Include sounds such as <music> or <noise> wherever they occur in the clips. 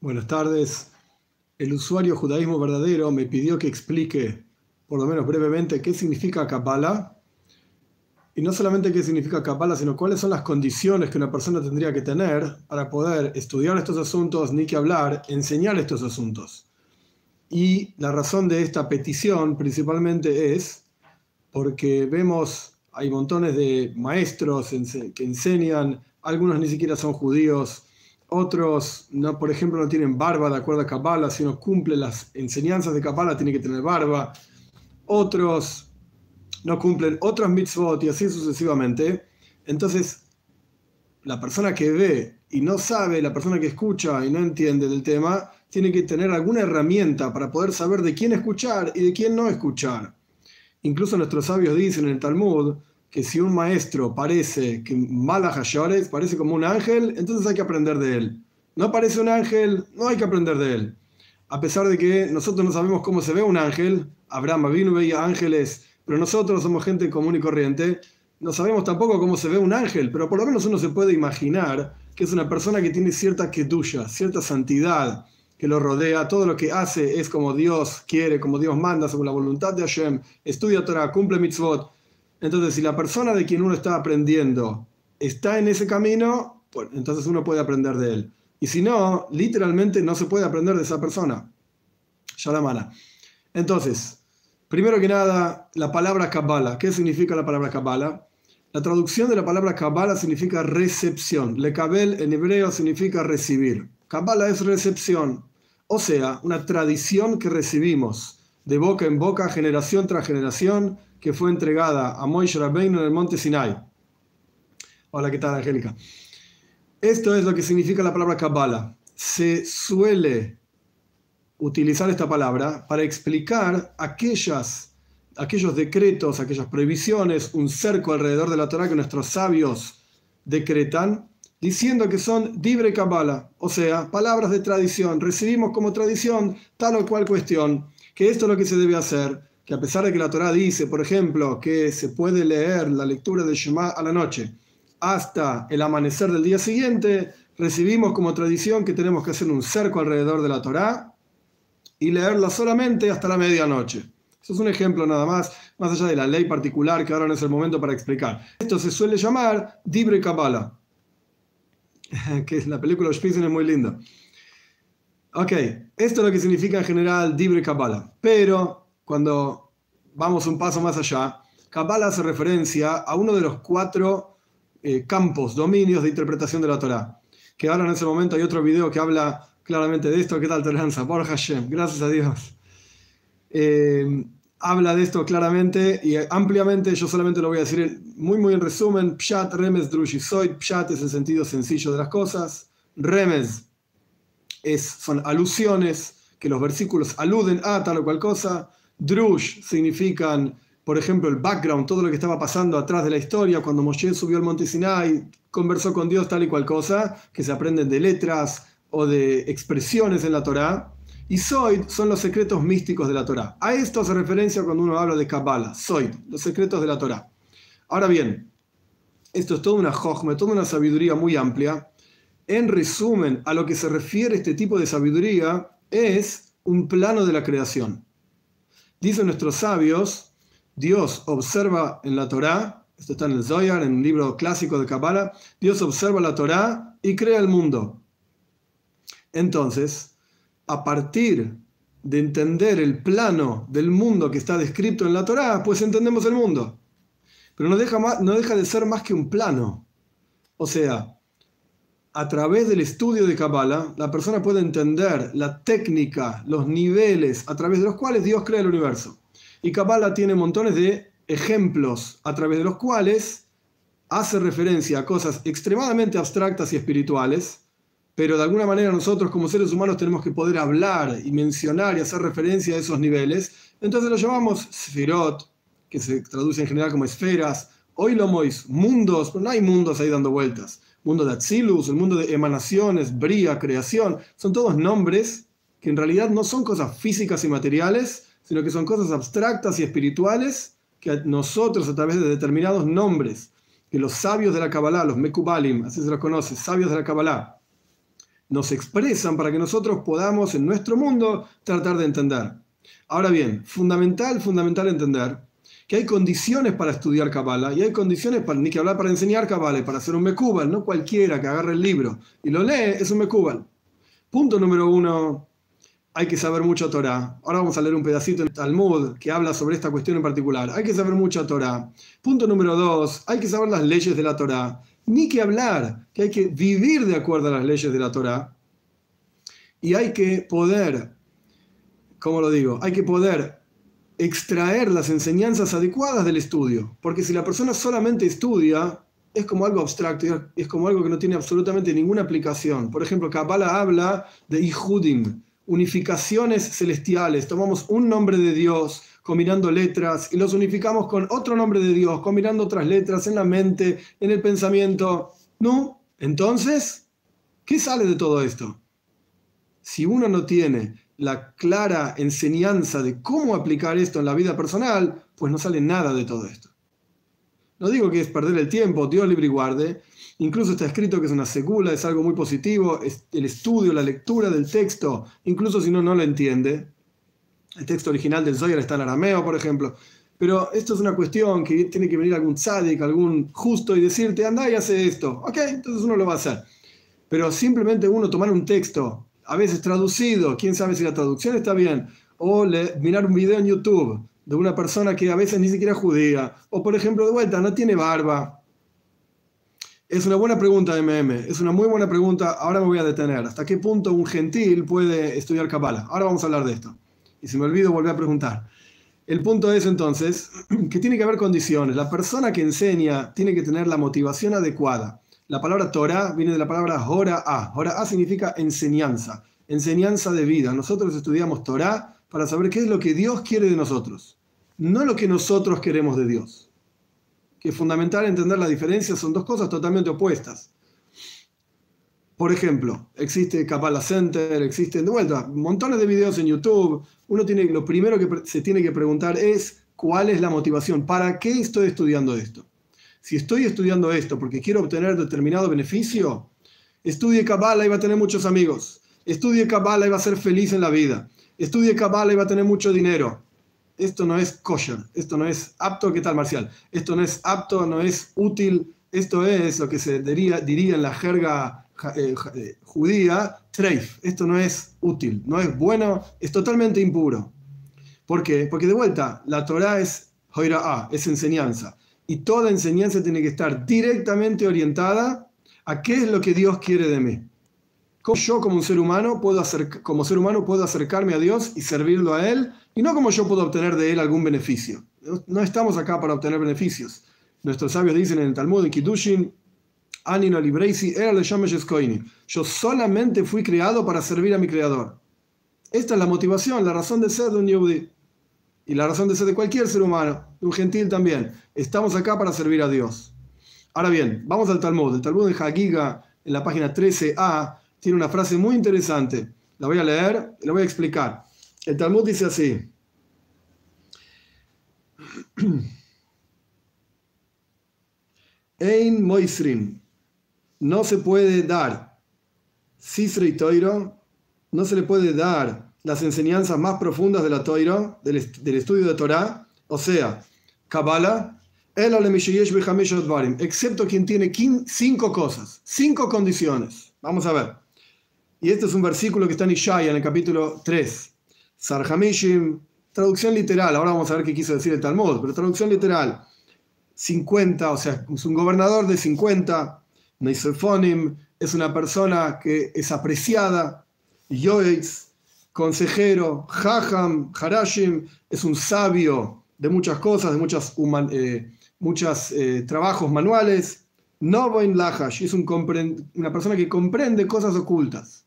Buenas tardes. El usuario Judaísmo Verdadero me pidió que explique, por lo menos brevemente, qué significa Kabbalah. Y no solamente qué significa Kabbalah, sino cuáles son las condiciones que una persona tendría que tener para poder estudiar estos asuntos, ni que hablar, enseñar estos asuntos. Y la razón de esta petición principalmente es porque vemos, hay montones de maestros que enseñan, algunos ni siquiera son judíos, otros, no, por ejemplo, no tienen barba de acuerdo a Kabbalah, si no cumplen las enseñanzas de Kabbalah, tienen que tener barba. Otros no cumplen otras mitzvot y así sucesivamente. Entonces, la persona que ve y no sabe, la persona que escucha y no entiende del tema, tiene que tener alguna herramienta para poder saber de quién escuchar y de quién no escuchar. Incluso nuestros sabios dicen en el Talmud que si un maestro parece que Malachayores parece como un ángel, entonces hay que aprender de él. No parece un ángel, no hay que aprender de él. A pesar de que nosotros no sabemos cómo se ve un ángel, Abraham vino veía ángeles, pero nosotros somos gente común y corriente, no sabemos tampoco cómo se ve un ángel, pero por lo menos uno se puede imaginar que es una persona que tiene cierta keduya, cierta santidad que lo rodea, todo lo que hace es como Dios quiere, como Dios manda, según la voluntad de Hashem, estudia Torah, cumple mitzvot, entonces, si la persona de quien uno está aprendiendo está en ese camino, pues, entonces uno puede aprender de él. Y si no, literalmente no se puede aprender de esa persona. Ya la mala. Entonces, primero que nada, la palabra Kabbalah. ¿Qué significa la palabra Kabbalah? La traducción de la palabra Kabbalah significa recepción. Lekabel en hebreo significa recibir. Kabbalah es recepción. O sea, una tradición que recibimos de boca en boca, generación tras generación, que fue entregada a Moisés Rabbeinu en el monte Sinai. Hola, ¿qué tal, Angélica? Esto es lo que significa la palabra Kabbalah. Se suele utilizar esta palabra para explicar aquellas, aquellos decretos, aquellas prohibiciones, un cerco alrededor de la Torah que nuestros sabios decretan, diciendo que son libre Kabbalah, o sea, palabras de tradición. Recibimos como tradición tal o cual cuestión, que esto es lo que se debe hacer que a pesar de que la Torah dice, por ejemplo, que se puede leer la lectura de Shema a la noche hasta el amanecer del día siguiente, recibimos como tradición que tenemos que hacer un cerco alrededor de la Torah y leerla solamente hasta la medianoche. Eso es un ejemplo nada más, más allá de la ley particular que ahora no es el momento para explicar. Esto se suele llamar Dibre Kabbalah, <laughs> que la película Spitzen es muy linda. Ok, esto es lo que significa en general Dibre Kabbalah. Pero cuando vamos un paso más allá, Kabbalah hace referencia a uno de los cuatro eh, campos, dominios de interpretación de la Torah. Que ahora en ese momento hay otro video que habla claramente de esto. ¿Qué tal, Toleranza? Por Hashem, gracias a Dios. Eh, habla de esto claramente y ampliamente. Yo solamente lo voy a decir muy, muy en resumen. Pshat, Remes, Drushisoid. Pshat es el sentido sencillo de las cosas. Remes es, son alusiones que los versículos aluden a tal o cual cosa. Drush significan, por ejemplo, el background, todo lo que estaba pasando atrás de la historia, cuando Moshe subió al monte Sinai, conversó con Dios tal y cual cosa, que se aprenden de letras o de expresiones en la Torá. Y Soid son los secretos místicos de la Torá. A esto hace referencia cuando uno habla de Kabbalah, Soid, los secretos de la Torá. Ahora bien, esto es toda una jojme, toda una sabiduría muy amplia. En resumen, a lo que se refiere este tipo de sabiduría es un plano de la creación. Dicen nuestros sabios, Dios observa en la Torá, esto está en el Zohar, en un libro clásico de Kabbalah, Dios observa la Torá y crea el mundo. Entonces, a partir de entender el plano del mundo que está descrito en la Torá, pues entendemos el mundo. Pero no deja, no deja de ser más que un plano. O sea, a través del estudio de Kabbalah, la persona puede entender la técnica, los niveles a través de los cuales Dios crea el universo. Y Kabbalah tiene montones de ejemplos a través de los cuales hace referencia a cosas extremadamente abstractas y espirituales, pero de alguna manera nosotros como seres humanos tenemos que poder hablar y mencionar y hacer referencia a esos niveles. Entonces lo llamamos Sfirot, que se traduce en general como esferas, Oilomois, mundos, pero no hay mundos ahí dando vueltas mundo de Atzilus, el mundo de emanaciones, bría, creación, son todos nombres que en realidad no son cosas físicas y materiales, sino que son cosas abstractas y espirituales que nosotros a través de determinados nombres, que los sabios de la Kabbalah, los Mekubalim, así se los conoce, sabios de la Kabbalah, nos expresan para que nosotros podamos en nuestro mundo tratar de entender. Ahora bien, fundamental, fundamental entender que hay condiciones para estudiar Kabbalah y hay condiciones para, ni que hablar para enseñar Kabbalah para hacer un Mekubal, no cualquiera que agarre el libro y lo lee es un Mekubal. Punto número uno, hay que saber mucho Torah. Ahora vamos a leer un pedacito en Talmud que habla sobre esta cuestión en particular. Hay que saber mucha Torah. Punto número dos, hay que saber las leyes de la Torah. Ni que hablar, que hay que vivir de acuerdo a las leyes de la Torah. Y hay que poder, ¿cómo lo digo? Hay que poder extraer las enseñanzas adecuadas del estudio. Porque si la persona solamente estudia, es como algo abstracto, es como algo que no tiene absolutamente ninguna aplicación. Por ejemplo, Kabbalah habla de Ihudim, unificaciones celestiales. Tomamos un nombre de Dios combinando letras y los unificamos con otro nombre de Dios, combinando otras letras en la mente, en el pensamiento. ¿No? Entonces, ¿qué sale de todo esto? Si uno no tiene la clara enseñanza de cómo aplicar esto en la vida personal, pues no sale nada de todo esto. No digo que es perder el tiempo, Dios libre y guarde, Incluso está escrito que es una segula, es algo muy positivo, el estudio, la lectura del texto, incluso si uno no lo entiende. El texto original del Zohar está en arameo, por ejemplo. Pero esto es una cuestión que tiene que venir algún tzadik, algún justo y decirte, anda y hace esto. Ok, entonces uno lo va a hacer. Pero simplemente uno tomar un texto, a veces traducido, quién sabe si la traducción está bien, o mirar un video en YouTube de una persona que a veces ni siquiera es judía, o por ejemplo, de vuelta, no tiene barba, es una buena pregunta, MM. Es una muy buena pregunta. Ahora me voy a detener. ¿Hasta qué punto un gentil puede estudiar Kabbalah? Ahora vamos a hablar de esto. Y si me olvido, volver a preguntar. El punto es entonces <clears throat> que tiene que haber condiciones. La persona que enseña tiene que tener la motivación adecuada. La palabra Torah viene de la palabra. Hora A significa enseñanza, enseñanza de vida. Nosotros estudiamos Torah para saber qué es lo que Dios quiere de nosotros, no lo que nosotros queremos de Dios que es fundamental entender la diferencia, son dos cosas totalmente opuestas. Por ejemplo, existe Kabbalah Center, existen de vuelta montones de videos en YouTube. Uno tiene, lo primero que se tiene que preguntar es cuál es la motivación, ¿para qué estoy estudiando esto? Si estoy estudiando esto porque quiero obtener determinado beneficio, estudie Kabbalah y va a tener muchos amigos. Estudie Kabbalah y va a ser feliz en la vida. Estudie Kabbalah y va a tener mucho dinero esto no es kosher, esto no es apto, ¿qué tal Marcial? Esto no es apto, no es útil, esto es lo que se diría, diría en la jerga eh, eh, judía, treif, esto no es útil, no es bueno, es totalmente impuro. ¿Por qué? Porque de vuelta, la Torah es a es enseñanza, y toda enseñanza tiene que estar directamente orientada a qué es lo que Dios quiere de mí. ¿Cómo yo como un ser humano puedo hacer, como ser humano puedo acercarme a Dios y servirlo a Él y no como yo puedo obtener de él algún beneficio. No estamos acá para obtener beneficios. Nuestros sabios dicen en el Talmud, en Kiddushin, Anino Libreisi, era Yo solamente fui creado para servir a mi creador. Esta es la motivación, la razón de ser de un Yehudi. Y la razón de ser de cualquier ser humano, de un gentil también. Estamos acá para servir a Dios. Ahora bien, vamos al Talmud. El Talmud de Hagiga, en la página 13a, tiene una frase muy interesante. La voy a leer y la voy a explicar. El Talmud dice así. <clears throat> Ein Moisrin. No se puede dar Cisre y Toiro. No se le puede dar las enseñanzas más profundas de la Toiro, del, estudio de Torah, o sea, Kabbalah, excepto quien tiene cinco cosas, cinco condiciones. Vamos a ver. Y este es un versículo que está en Ishaya, en el capítulo 3. Sarhamishim, traducción literal, ahora vamos a ver qué quiso decir el Talmud, pero traducción literal, 50, o sea, es un gobernador de 50, Neisefonim, es una persona que es apreciada, Yoetz, consejero, Jajam, Harashim, es un sabio de muchas cosas, de muchos eh, eh, trabajos manuales, Novoin Lahash, es un una persona que comprende cosas ocultas.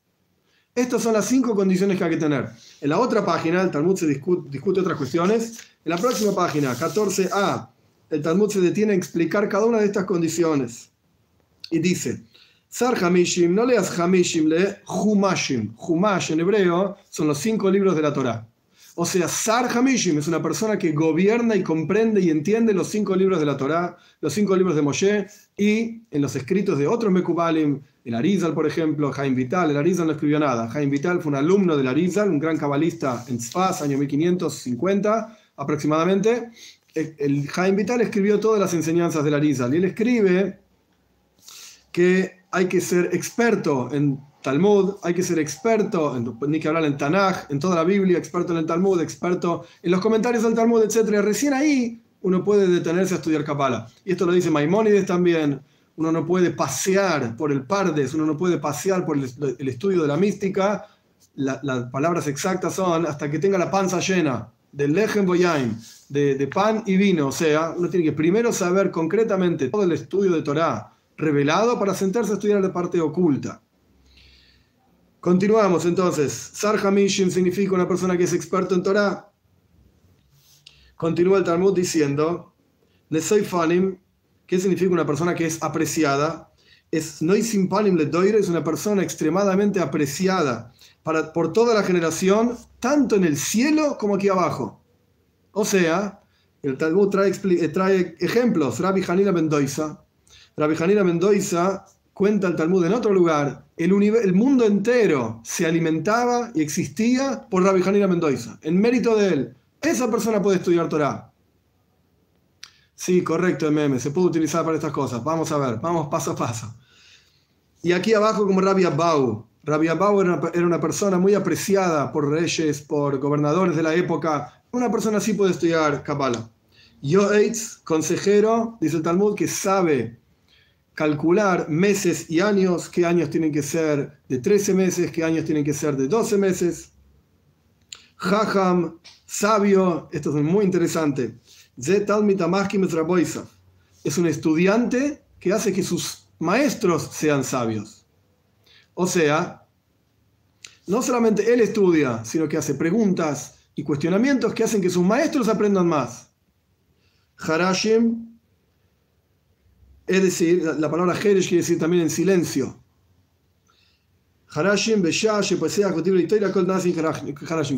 Estas son las cinco condiciones que hay que tener. En la otra página, el Talmud se discute, otras cuestiones. En la próxima página, 14a, el Talmud se detiene a explicar cada una de estas condiciones. Y dice, Sar Hamishim, no leas Hamishim, lee Humashim. Humash en hebreo son los cinco libros de la Torah. O sea, Sar Hamishim es una persona que gobierna y comprende y entiende los cinco libros de la Torá, los cinco libros de Moshe y en los escritos de otros Mekubalim, el Arizal, por ejemplo, Jaim Vital. El Arizal no escribió nada. Jaim Vital fue un alumno del Arizal, un gran cabalista en Sfaz, año 1550 aproximadamente. El, Jaim Vital escribió todas las enseñanzas del Arizal y él escribe que hay que ser experto en Talmud, hay que ser experto, en, ni que hablar en Tanaj, en toda la Biblia, experto en el Talmud, experto en los comentarios del Talmud, etc. Recién ahí uno puede detenerse a estudiar Kabbalah. Y esto lo dice Maimónides también. Uno no puede pasear por el Pardes, uno no puede pasear por el, estudio de la mística. las palabras exactas son hasta que tenga la panza llena del lejem boyaim, de, de pan y vino. O sea, uno tiene que primero saber concretamente todo el estudio de Torah revelado para sentarse a estudiar la parte oculta. Continuamos entonces. Sar Hamishim significa una persona que es experto en Torah. Continúa el Talmud diciendo, Fanim, ¿qué significa una persona que es apreciada? Es Noisim le es una persona extremadamente apreciada para, por toda la generación, tanto en el cielo como aquí abajo. O sea, el Talmud trae, trae ejemplos. Rabbi Hanina Mendoza. Rabbi Hanina Mendoza cuenta el Talmud en otro lugar, el, mundo entero se alimentaba y existía por Rabbi Hanina Mendoza, en mérito de él. Esa persona puede estudiar Torah. Sí, correcto, meme, se puede utilizar para estas cosas. Vamos a ver, vamos paso a paso. Y aquí abajo como Rabbi Abbau. Rabbi una, era una persona muy apreciada por reyes, por gobernadores de la época. Una persona así puede estudiar Kabbalah. Yoetz, consejero, dice el Talmud, que sabe calcular meses y años, qué años tienen que ser de 13 meses, qué años tienen que ser de 12 meses. Jajam, sabio, esto es muy interesante. Es un estudiante que hace que sus maestros sean sabios. O sea, no solamente él estudia, sino que hace preguntas y cuestionamientos que hacen que sus maestros aprendan más. Harashim es decir, la palabra Jeresh quiere decir también en silencio.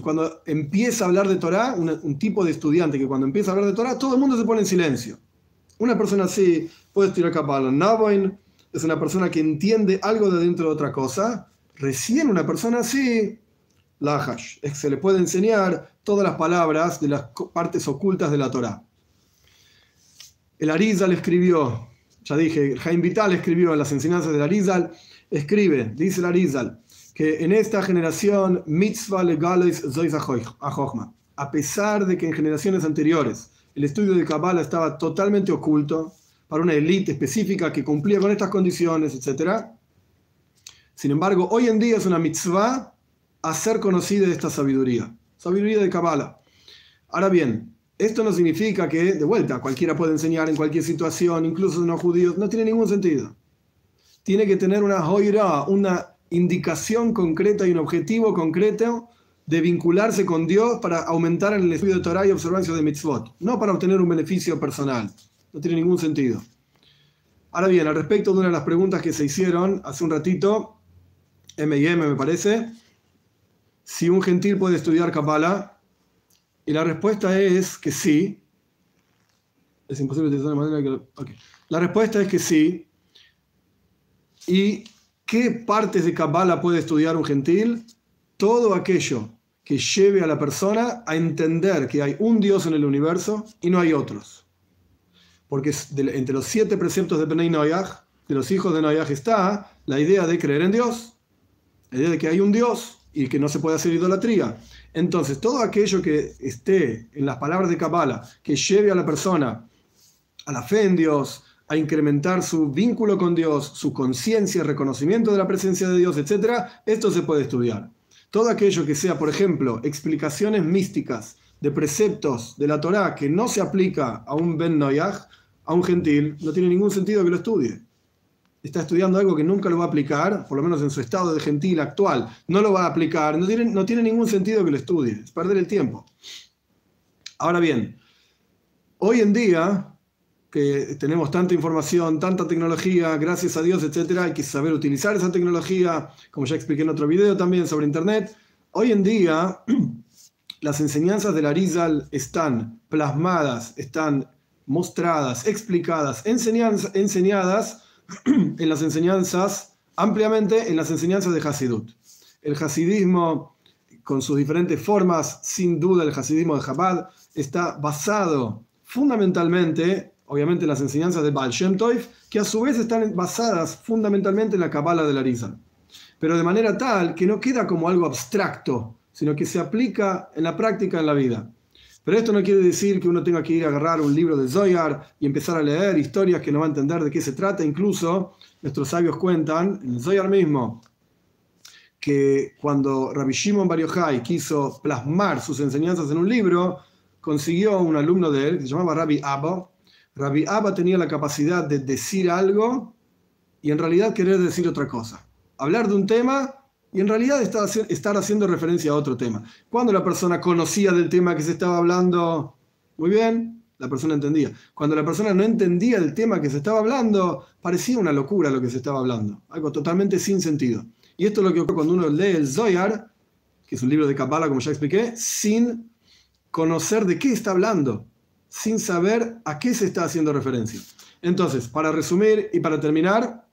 Cuando empieza a hablar de Torah, un, tipo de estudiante que cuando empieza a hablar de Torah, todo el mundo se pone en silencio. Una persona así puede estudiar Kabbalah. Naboin es una persona que entiende algo de dentro de otra cosa. Recién una persona así, Lahash, se le puede enseñar todas las palabras de las partes ocultas de la Torah. El Arizal escribió ya dije, Jaime Vital escribió en las enseñanzas de Arizal, escribe, dice el Arizal, que en esta generación, mitzvah legales a A pesar de que en generaciones anteriores el estudio de Kabbalah estaba totalmente oculto para una élite específica que cumplía con estas condiciones, etc. Sin embargo, hoy en día es una mitzvah hacer conocida esta sabiduría, sabiduría de Kabbalah. Ahora bien, esto no significa que, de vuelta, cualquiera puede enseñar en cualquier situación, incluso no judíos, no tiene ningún sentido. Tiene que tener una joira, una indicación concreta y un objetivo concreto de vincularse con Dios para aumentar en el estudio de Torah y observancia de mitzvot, no para obtener un beneficio personal. No tiene ningún sentido. Ahora bien, al respecto de una de las preguntas que se hicieron hace un ratito, M&M me parece, si un gentil puede estudiar Kabbalah, y la respuesta es que sí. Es imposible de manera que... La respuesta es que sí. ¿Y qué partes de Kabbalah puede estudiar un gentil? Todo aquello que lleve a la persona a entender que hay un Dios en el universo y no hay otros. Porque entre los siete preceptos de Benay Noyaj, de los hijos de Noyaj, está la idea de creer en Dios, la idea de que hay un Dios y que no se puede hacer idolatría. Entonces, todo aquello que esté en las palabras de Kabbalah, que lleve a la persona a la fe en Dios, a incrementar su vínculo con Dios, su conciencia, reconocimiento de la presencia de Dios, etc., esto se puede estudiar. Todo aquello que sea, por ejemplo, explicaciones místicas de preceptos de la Torá que no se aplica a un Ben Noyaj, a un gentil, no tiene ningún sentido que lo estudie está estudiando algo que nunca lo va a aplicar, por lo menos en su estado de gentil actual, no lo va a aplicar, no tiene, no tiene ningún sentido que lo estudie, es perder el tiempo. Ahora bien, hoy en día, que tenemos tanta información, tanta tecnología, gracias a Dios, etcétera, hay que saber utilizar esa tecnología, como ya expliqué en otro video también sobre Internet. Hoy en día, <clears throat> las enseñanzas del Arizal están plasmadas, están mostradas, explicadas, enseñadas <clears throat> en las enseñanzas, ampliamente en las enseñanzas de Hasidut. El hasidismo, con sus diferentes formas, sin duda el hasidismo de Chabad, está basado fundamentalmente, obviamente, en las enseñanzas de Baal Shem Tov, que a su vez están basadas fundamentalmente en la Kabbalah del Arizal. Pero de manera tal que no queda como algo abstracto, sino que se aplica en la práctica en la vida. Pero esto no quiere decir que uno tenga que ir a agarrar un libro de Zoyar y empezar a leer historias que no va a entender de qué se trata. Incluso nuestros sabios cuentan, en Zoyar mismo, que cuando Rabbi Shimon Bar Yochai quiso plasmar sus enseñanzas en un libro, consiguió un alumno de él que se llamaba Rabbi Abba. Rabbi Abba tenía la capacidad de decir algo y en realidad querer decir otra cosa. Hablar de un tema y en realidad estar haciendo referencia a otro tema. Cuando la persona conocía del tema que se estaba hablando, muy bien, la persona entendía. Cuando la persona no entendía el tema que se estaba hablando, parecía una locura lo que se estaba hablando, algo totalmente sin sentido. Y esto es lo que ocurre cuando uno lee el Zoyar, que es un libro de Kabbalah, como ya expliqué, sin conocer de qué está hablando, sin saber a qué se está haciendo referencia. Entonces, para resumir y para terminar,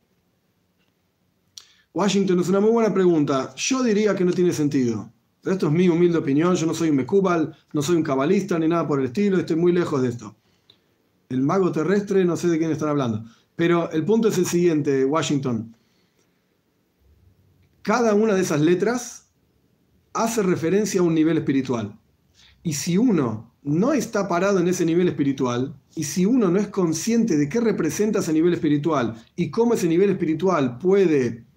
Washington es una muy buena pregunta. Yo diría que no tiene sentido. Esto es mi humilde opinión. Yo no soy un mecubal, no soy un cabalista ni nada por el estilo. Estoy muy lejos de esto. El mago terrestre, no sé de quién están hablando. Pero el punto es el siguiente, Washington. Cada una de esas letras hace referencia a un nivel espiritual. Y si uno no está parado en ese nivel espiritual, y si uno no es consciente de qué representa ese nivel espiritual y cómo ese nivel espiritual puede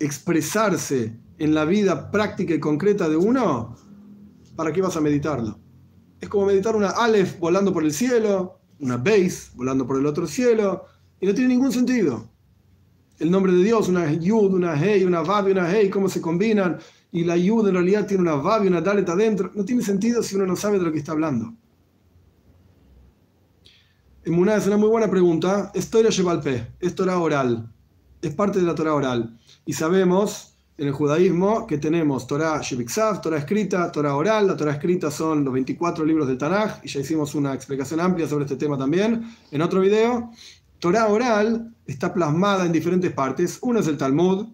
expresarse en la vida práctica y concreta de uno, ¿para qué vas a meditarlo? Es como meditar una Aleph volando por el cielo, una Beis volando por el otro cielo, y no tiene ningún sentido. El nombre de Dios, una Yud, una Hei, una Vav y una Hei, cómo se combinan, y la Yud en realidad tiene una Vav y una Dalet adentro, no tiene sentido si uno no sabe de lo que está hablando. En es una muy buena pregunta. Es Torah Shebalpe, es Torah oral, es parte de la Torah oral. Y sabemos en el judaísmo que tenemos Torah Shebiksav, Torah escrita, Torah oral. La Torah escrita son los 24 libros del Tanaj, y ya hicimos una explicación amplia sobre este tema también en otro video. Torah oral está plasmada en diferentes partes. Uno es el Talmud,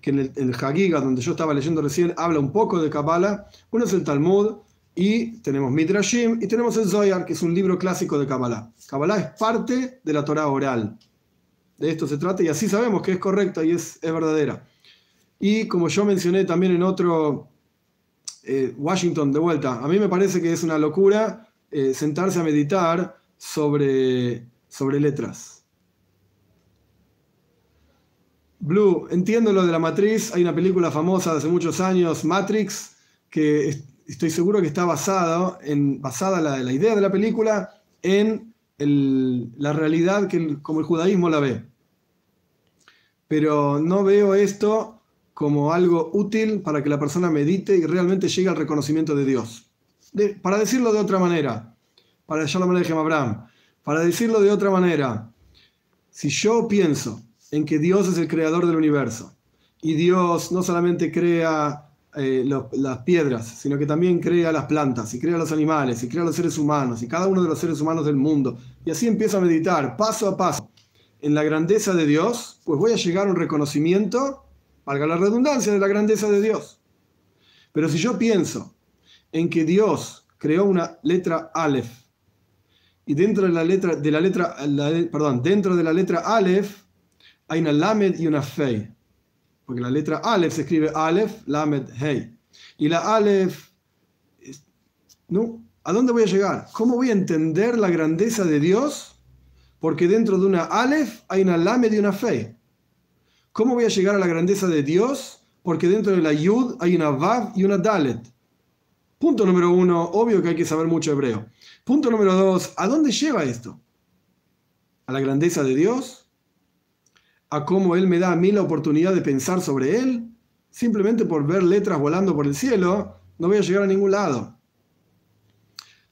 que en el, el Hagiga, donde yo estaba leyendo recién, habla un poco de Kabbalah. Uno es el Talmud, y tenemos Midrashim, y tenemos el Zohar, que es un libro clásico de Kabbalah. Kabbalah es parte de la Torah oral de esto se trata y así sabemos que es correcta y es, es verdadera. Y como yo mencioné también en otro, eh, Washington de vuelta, a mí me parece que es una locura eh, sentarse a meditar sobre, sobre letras. Blue, entiendo lo de la matriz, hay una película famosa de hace muchos años, Matrix, que estoy seguro que está basada, en, basada la, la idea de la película en la realidad que como el judaísmo la ve. Pero no veo esto como algo útil para que la persona medite y realmente llegue al reconocimiento de Dios. para decirlo de otra manera, para ya la manera de Abraham, para decirlo de otra manera, si yo pienso en que Dios es el creador del universo y Dios no solamente crea eh, las piedras, sino que también crea las plantas, y crea los animales, y crea los seres humanos, y cada uno de los seres humanos del mundo. Y así empiezo a meditar paso a paso en la grandeza de Dios, pues voy a llegar a un reconocimiento, valga la redundancia, de la grandeza de Dios. Pero si yo pienso en que Dios creó una letra Aleph, y dentro de la letra, de la letra, perdón, dentro de la letra Aleph hay una Lamed y una Fei porque la letra Aleph se escribe Aleph, Lamed, Hey. Y la Aleph, ¿no? ¿A dónde voy a llegar? ¿Cómo voy a entender la grandeza de Dios? Porque dentro de una Aleph hay una Lamed y una Fe. ¿Cómo voy a llegar a la grandeza de Dios? Porque dentro de la Yud hay una Vav y una Dalet. Punto número uno, obvio que hay que saber mucho hebreo. Punto número dos, ¿a dónde lleva esto? ¿A la grandeza de Dios? A cómo Él me da a mí la oportunidad de pensar sobre Él, simplemente por ver letras volando por el cielo, no voy a llegar a ningún lado.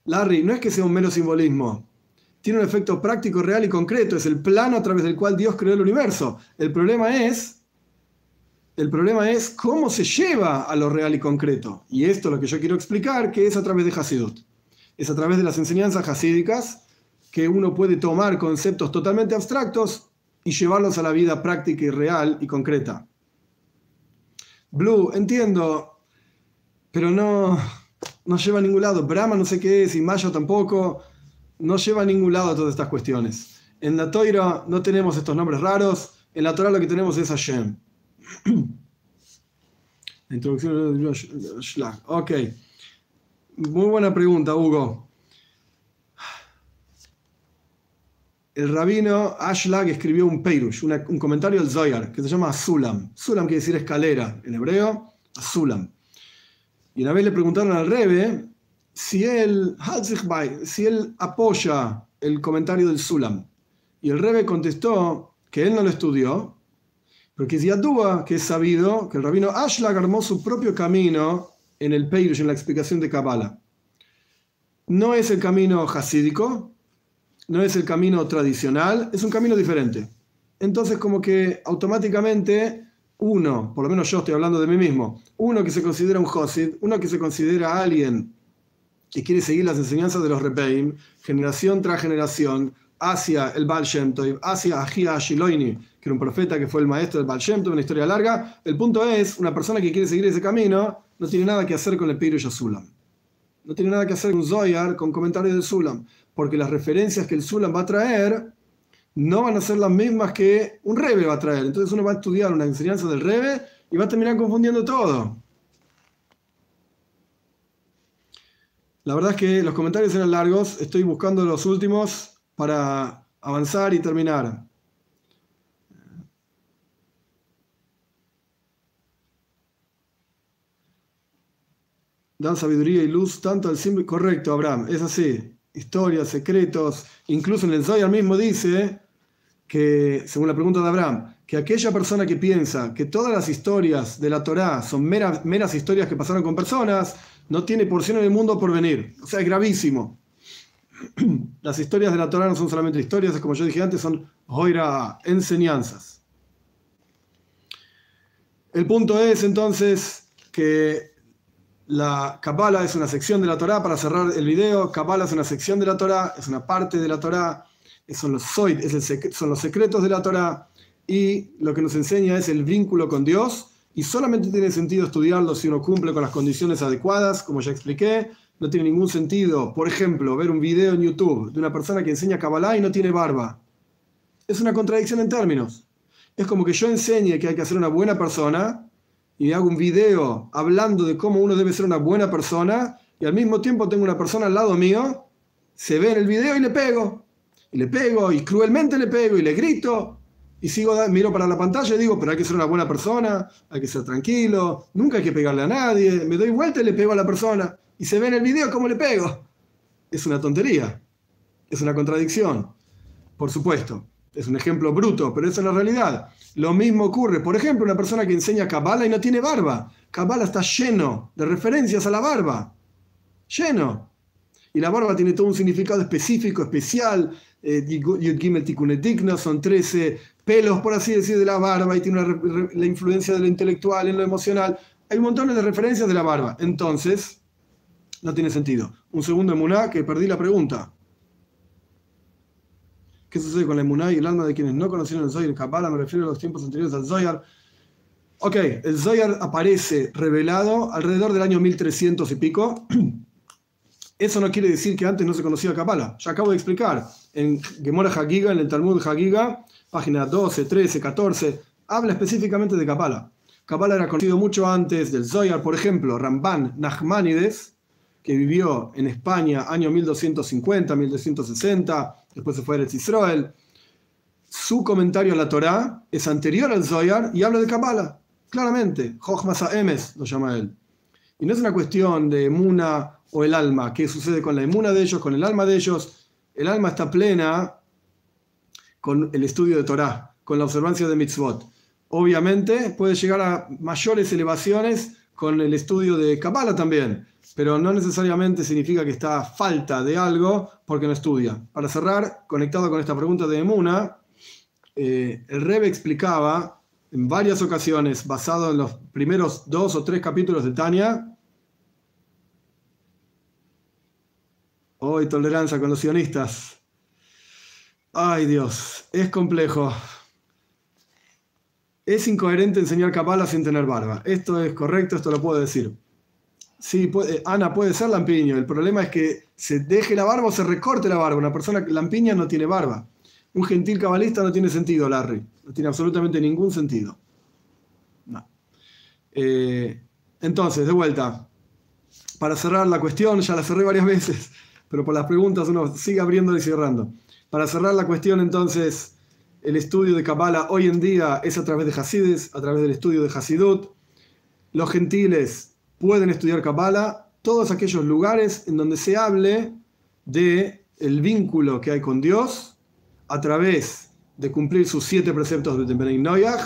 Larry, no es que sea un mero simbolismo, tiene un efecto práctico, real y concreto, es el plano a través del cual Dios creó el universo. El problema es El problema es cómo se lleva a lo real y concreto. Y esto es lo que yo quiero explicar, que es a través de Hasidut. Es a través de las enseñanzas hasídicas que uno puede tomar conceptos totalmente abstractos y llevarlos a la vida práctica y real y concreta. Blue, entiendo, pero no, no lleva a ningún lado. Brahma no sé qué es y Mayo tampoco. No lleva a ningún lado todas estas cuestiones. En la Toira no tenemos estos nombres raros. En la Torah lo que tenemos es Hashem. <clears throat> La introducción de Ok. Muy buena pregunta, Hugo. El rabino Ashlag escribió un Peirush, un comentario del Zoyar, que se llama Sulam. Sulam quiere decir escalera en hebreo, Sulam. Y una vez le preguntaron al Rebe si él, si él apoya el comentario del Sulam. Y el Rebe contestó que él no lo estudió, porque es Yadua, que es sabido, que el rabino Ashlag armó su propio camino en el Peirush, en la explicación de Kabbalah. No es el camino hasídico, no es el camino tradicional, es un camino diferente. Entonces, como que automáticamente uno, por lo menos yo estoy hablando de mí mismo, uno que se considera un Hasid, uno que se considera alguien que quiere seguir las enseñanzas de los Rebeim, generación tras generación, hacia el Baal Shem Tov, hacia Ahia Shiloini, que era un profeta que fue el maestro del Baal Shem Tov, una historia larga. El punto es, una persona que quiere seguir ese camino no tiene nada que hacer con el Pirush Sulam. No tiene nada que hacer con Zoyar, con comentarios del Sulam, porque las referencias que el Sulam va a traer no van a ser las mismas que un Rebe va a traer. Entonces uno va a estudiar una enseñanza del Rebe y va a terminar confundiendo todo. La verdad es que los comentarios eran largos, estoy buscando los últimos para avanzar y terminar. Dan sabiduría y luz tanto al simple. Correcto, Abraham, es así. Historias, secretos. Incluso en el Zohar mismo dice que, según la pregunta de Abraham, que aquella persona que piensa que todas las historias de la Torá son meras, meras historias que pasaron con personas, no tiene porción en el mundo por venir. O sea, es gravísimo. <clears throat> las historias de la Torah no son solamente historias, como yo dije antes, son hoira enseñanzas. El punto es entonces que la Kabbalah es una sección de la Torah, para cerrar el video, Kabbalah es una sección de la Torah, es una parte de la Torah, son los, son los secretos de la Torah y lo que nos enseña es el vínculo con Dios y solamente tiene sentido estudiarlo si uno cumple con las condiciones adecuadas, como ya expliqué, no tiene ningún sentido, por ejemplo, ver un video en YouTube de una persona que enseña Kabbalah y no tiene barba. Es una contradicción en términos. Es como que yo enseñe que hay que ser una buena persona y hago un video hablando de cómo uno debe ser una buena persona y al mismo tiempo tengo una persona al lado mío, se ve en el video y le pego. Y le pego y cruelmente le pego y le grito y sigo, miro para la pantalla y digo, pero hay que ser una buena persona, hay que ser tranquilo, nunca hay que pegarle a nadie, me doy vuelta y le pego a la persona y se ve en el video cómo le pego. Es una tontería, es una contradicción, por supuesto. Es un ejemplo bruto, pero esa es la realidad. Lo mismo ocurre, por ejemplo, una persona que enseña Kabbalah y no tiene barba. Kabbalah está lleno de referencias a la barba. Lleno. Y la barba tiene todo un significado específico, especial. Eh, son 13 pelos, por así decir, de la barba y tiene la influencia de lo intelectual en lo emocional. Hay un de referencias de la barba. Entonces, no tiene sentido. Un segundo emuná que perdí la pregunta. ¿Qué sucede con la emuná y el alma de quienes no conocieron el Zohar y Kabbalah? Me refiero a los tiempos anteriores al Zohar. Ok, el Zohar aparece revelado alrededor del año 1300 y pico. <clears throat> Eso no quiere decir que antes no se conocía Kabbalah. Ya acabo de explicar. En Gemora Hagiga, en el Talmud Hagiga, página 12, 13, 14, habla específicamente de Kabbalah. Kabbalah era conocido mucho antes del Zohar, por ejemplo, Ramban Nachmanides, que vivió en España año 1250, 1260, después se fue a Israel. Su comentario a la Torá es anterior al Zoyar y habla de Kabbalah, claramente. Jochmasa Emes lo llama él. Y no es una cuestión de emuna o el alma, qué sucede con la emuna de ellos, con el alma de ellos. El alma está plena con el estudio de Torá, con la observancia de mitzvot. Obviamente puede llegar a mayores elevaciones con el estudio de Kabbalah también, pero no necesariamente significa que está a falta de algo porque no estudia. Para cerrar, conectado con esta pregunta de Emuna, eh, el Rebe explicaba en varias ocasiones, basado en los primeros dos o tres capítulos de Tania. Hoy tolerancia con los sionistas. Ay Dios, es complejo. Es incoherente enseñar Kabbalah sin tener barba. Esto es correcto, esto lo puedo decir. Sí, puede, Ana puede ser lampiño. El problema es que se deje la barba o se recorte la barba. Una persona lampiña no tiene barba. Un gentil cabalista no tiene sentido, Larry. No tiene absolutamente ningún sentido. No. Eh, entonces, de vuelta, para cerrar la cuestión, ya la cerré varias <laughs> veces, pero por las preguntas uno sigue abriendo y cerrando. Para cerrar la cuestión, entonces, el estudio de Kabbalah hoy en día es a través de Hasides, a través del estudio de Hasidut. Los gentiles pueden estudiar Kabbalah todos aquellos lugares en donde se hable de el vínculo que hay con Dios a través de cumplir sus siete preceptos de Noyach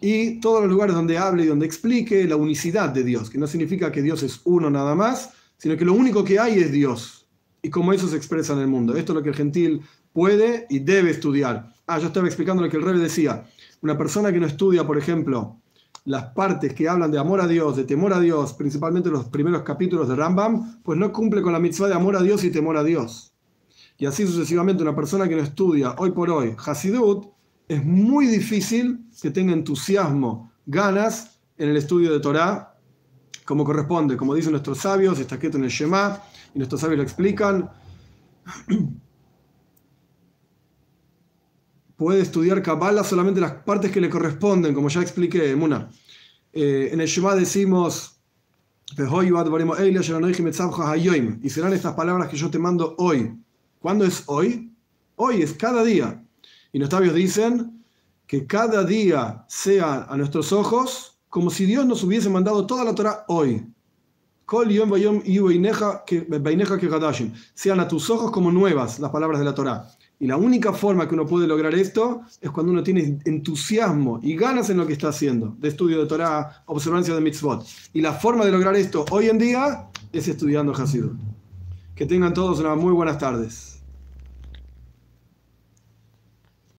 y todos los lugares donde hable y donde explique la unicidad de Dios, que no significa que Dios es uno nada más, sino que lo único que hay es Dios y cómo eso se expresa en el mundo. Esto es lo que el gentil puede y debe estudiar. Ah, yo estaba explicando lo que el rey decía. Una persona que no estudia, por ejemplo, las partes que hablan de amor a Dios, de temor a Dios, principalmente los primeros capítulos de Rambam, pues no cumple con la mitzvah de amor a Dios y temor a Dios. Y así sucesivamente, una persona que no estudia hoy por hoy Hasidut, es muy difícil que tenga entusiasmo, ganas en el estudio de Torah, como corresponde, como dicen nuestros sabios, está escrito en el Shema, y nuestros sabios lo explican. Puede estudiar Kabbalah solamente las partes que le corresponden, como ya expliqué, Muna. Eh, en el Shema decimos, y serán estas palabras que yo te mando hoy. ¿Cuándo es hoy? Hoy es cada día. Y los sabios dicen que cada día sea a nuestros ojos como si Dios nos hubiese mandado toda la Torah hoy. Sean a tus ojos como nuevas las palabras de la Torah. Y la única forma que uno puede lograr esto es cuando uno tiene entusiasmo y ganas en lo que está haciendo, de estudio de Torah, observancia de mitzvot. Y la forma de lograr esto hoy en día es estudiando Hasidut. Que tengan todos unas muy buenas tardes.